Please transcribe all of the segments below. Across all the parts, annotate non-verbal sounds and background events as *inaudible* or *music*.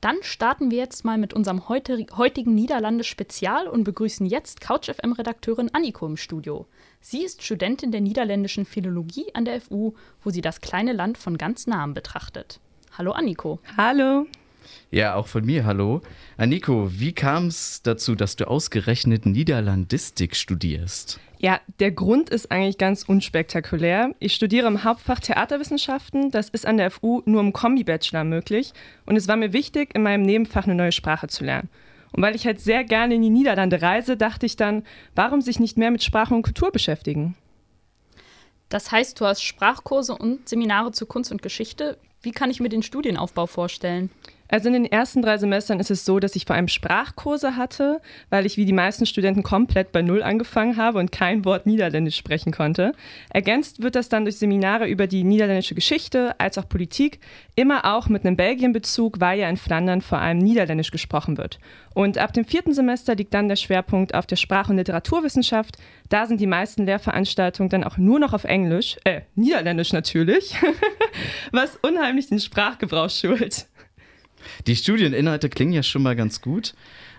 Dann starten wir jetzt mal mit unserem heutigen Niederlande-Spezial und begrüßen jetzt CouchFM-Redakteurin Anniko im Studio. Sie ist Studentin der niederländischen Philologie an der FU, wo sie das kleine Land von ganz nahem betrachtet. Hallo Anniko. Hallo. Ja, auch von mir hallo. Anniko, wie kam es dazu, dass du ausgerechnet Niederlandistik studierst? Ja, der Grund ist eigentlich ganz unspektakulär. Ich studiere im Hauptfach Theaterwissenschaften. Das ist an der FU nur im Kombi-Bachelor möglich. Und es war mir wichtig, in meinem Nebenfach eine neue Sprache zu lernen. Und weil ich halt sehr gerne in die Niederlande reise, dachte ich dann, warum sich nicht mehr mit Sprache und Kultur beschäftigen? Das heißt, du hast Sprachkurse und Seminare zu Kunst und Geschichte. Wie kann ich mir den Studienaufbau vorstellen? Also in den ersten drei Semestern ist es so, dass ich vor allem Sprachkurse hatte, weil ich wie die meisten Studenten komplett bei Null angefangen habe und kein Wort Niederländisch sprechen konnte. Ergänzt wird das dann durch Seminare über die niederländische Geschichte als auch Politik, immer auch mit einem Belgien-Bezug, weil ja in Flandern vor allem Niederländisch gesprochen wird. Und ab dem vierten Semester liegt dann der Schwerpunkt auf der Sprach- und Literaturwissenschaft. Da sind die meisten Lehrveranstaltungen dann auch nur noch auf Englisch, äh, Niederländisch natürlich, *laughs* was unheimlich den Sprachgebrauch schult. Die Studieninhalte klingen ja schon mal ganz gut.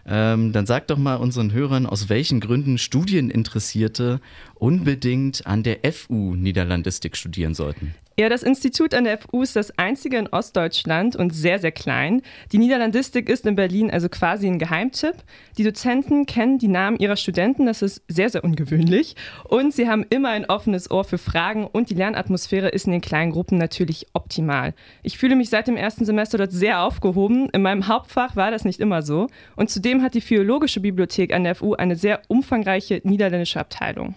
Ähm, dann sag doch mal unseren Hörern, aus welchen Gründen Studieninteressierte unbedingt an der FU Niederlandistik studieren sollten. Ja, das Institut an der FU ist das einzige in Ostdeutschland und sehr, sehr klein. Die Niederlandistik ist in Berlin also quasi ein Geheimtipp. Die Dozenten kennen die Namen ihrer Studenten, das ist sehr, sehr ungewöhnlich. Und sie haben immer ein offenes Ohr für Fragen und die Lernatmosphäre ist in den kleinen Gruppen natürlich optimal. Ich fühle mich seit dem ersten Semester dort sehr aufgehoben. In meinem Hauptfach war das nicht immer so. Und zudem hat die Philologische Bibliothek an der FU eine sehr umfangreiche niederländische Abteilung.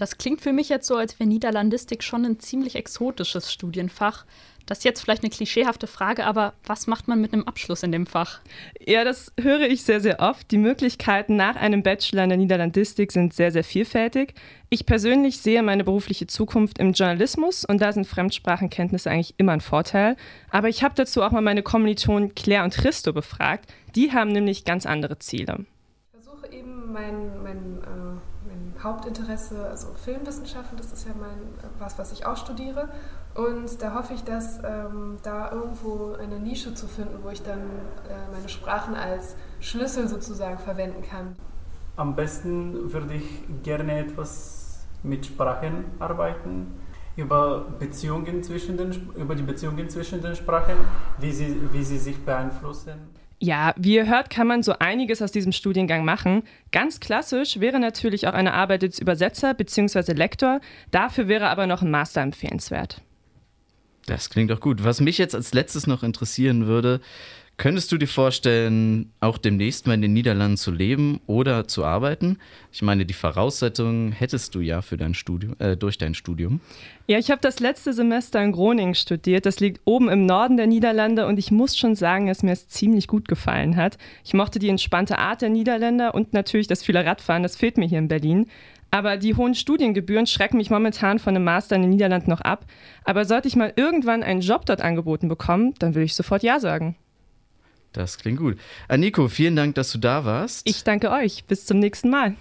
Das klingt für mich jetzt so, als wäre Niederlandistik schon ein ziemlich exotisches Studienfach. Das ist jetzt vielleicht eine klischeehafte Frage, aber was macht man mit einem Abschluss in dem Fach? Ja, das höre ich sehr, sehr oft. Die Möglichkeiten nach einem Bachelor in der Niederlandistik sind sehr, sehr vielfältig. Ich persönlich sehe meine berufliche Zukunft im Journalismus und da sind Fremdsprachenkenntnisse eigentlich immer ein Vorteil. Aber ich habe dazu auch mal meine Kommilitonen Claire und Christo befragt. Die haben nämlich ganz andere Ziele. Ich versuche eben mein, mein äh Hauptinteresse, also Filmwissenschaften, das ist ja mein, was, was ich auch studiere. Und da hoffe ich, dass ähm, da irgendwo eine Nische zu finden, wo ich dann äh, meine Sprachen als Schlüssel sozusagen verwenden kann. Am besten würde ich gerne etwas mit Sprachen arbeiten, über, Beziehungen zwischen den, über die Beziehungen zwischen den Sprachen, wie sie, wie sie sich beeinflussen. Ja, wie ihr hört, kann man so einiges aus diesem Studiengang machen. Ganz klassisch wäre natürlich auch eine Arbeit als Übersetzer bzw. Lektor. Dafür wäre aber noch ein Master empfehlenswert. Das klingt doch gut. Was mich jetzt als letztes noch interessieren würde, Könntest du dir vorstellen, auch demnächst mal in den Niederlanden zu leben oder zu arbeiten? Ich meine, die Voraussetzungen hättest du ja für dein Studium, äh, durch dein Studium. Ja, ich habe das letzte Semester in Groningen studiert. Das liegt oben im Norden der Niederlande und ich muss schon sagen, dass mir es ziemlich gut gefallen hat. Ich mochte die entspannte Art der Niederländer und natürlich das viele Radfahren. Das fehlt mir hier in Berlin. Aber die hohen Studiengebühren schrecken mich momentan von einem Master in den Niederlanden noch ab. Aber sollte ich mal irgendwann einen Job dort angeboten bekommen, dann will ich sofort Ja sagen. Das klingt gut. Aniko, vielen Dank, dass du da warst. Ich danke euch. Bis zum nächsten Mal.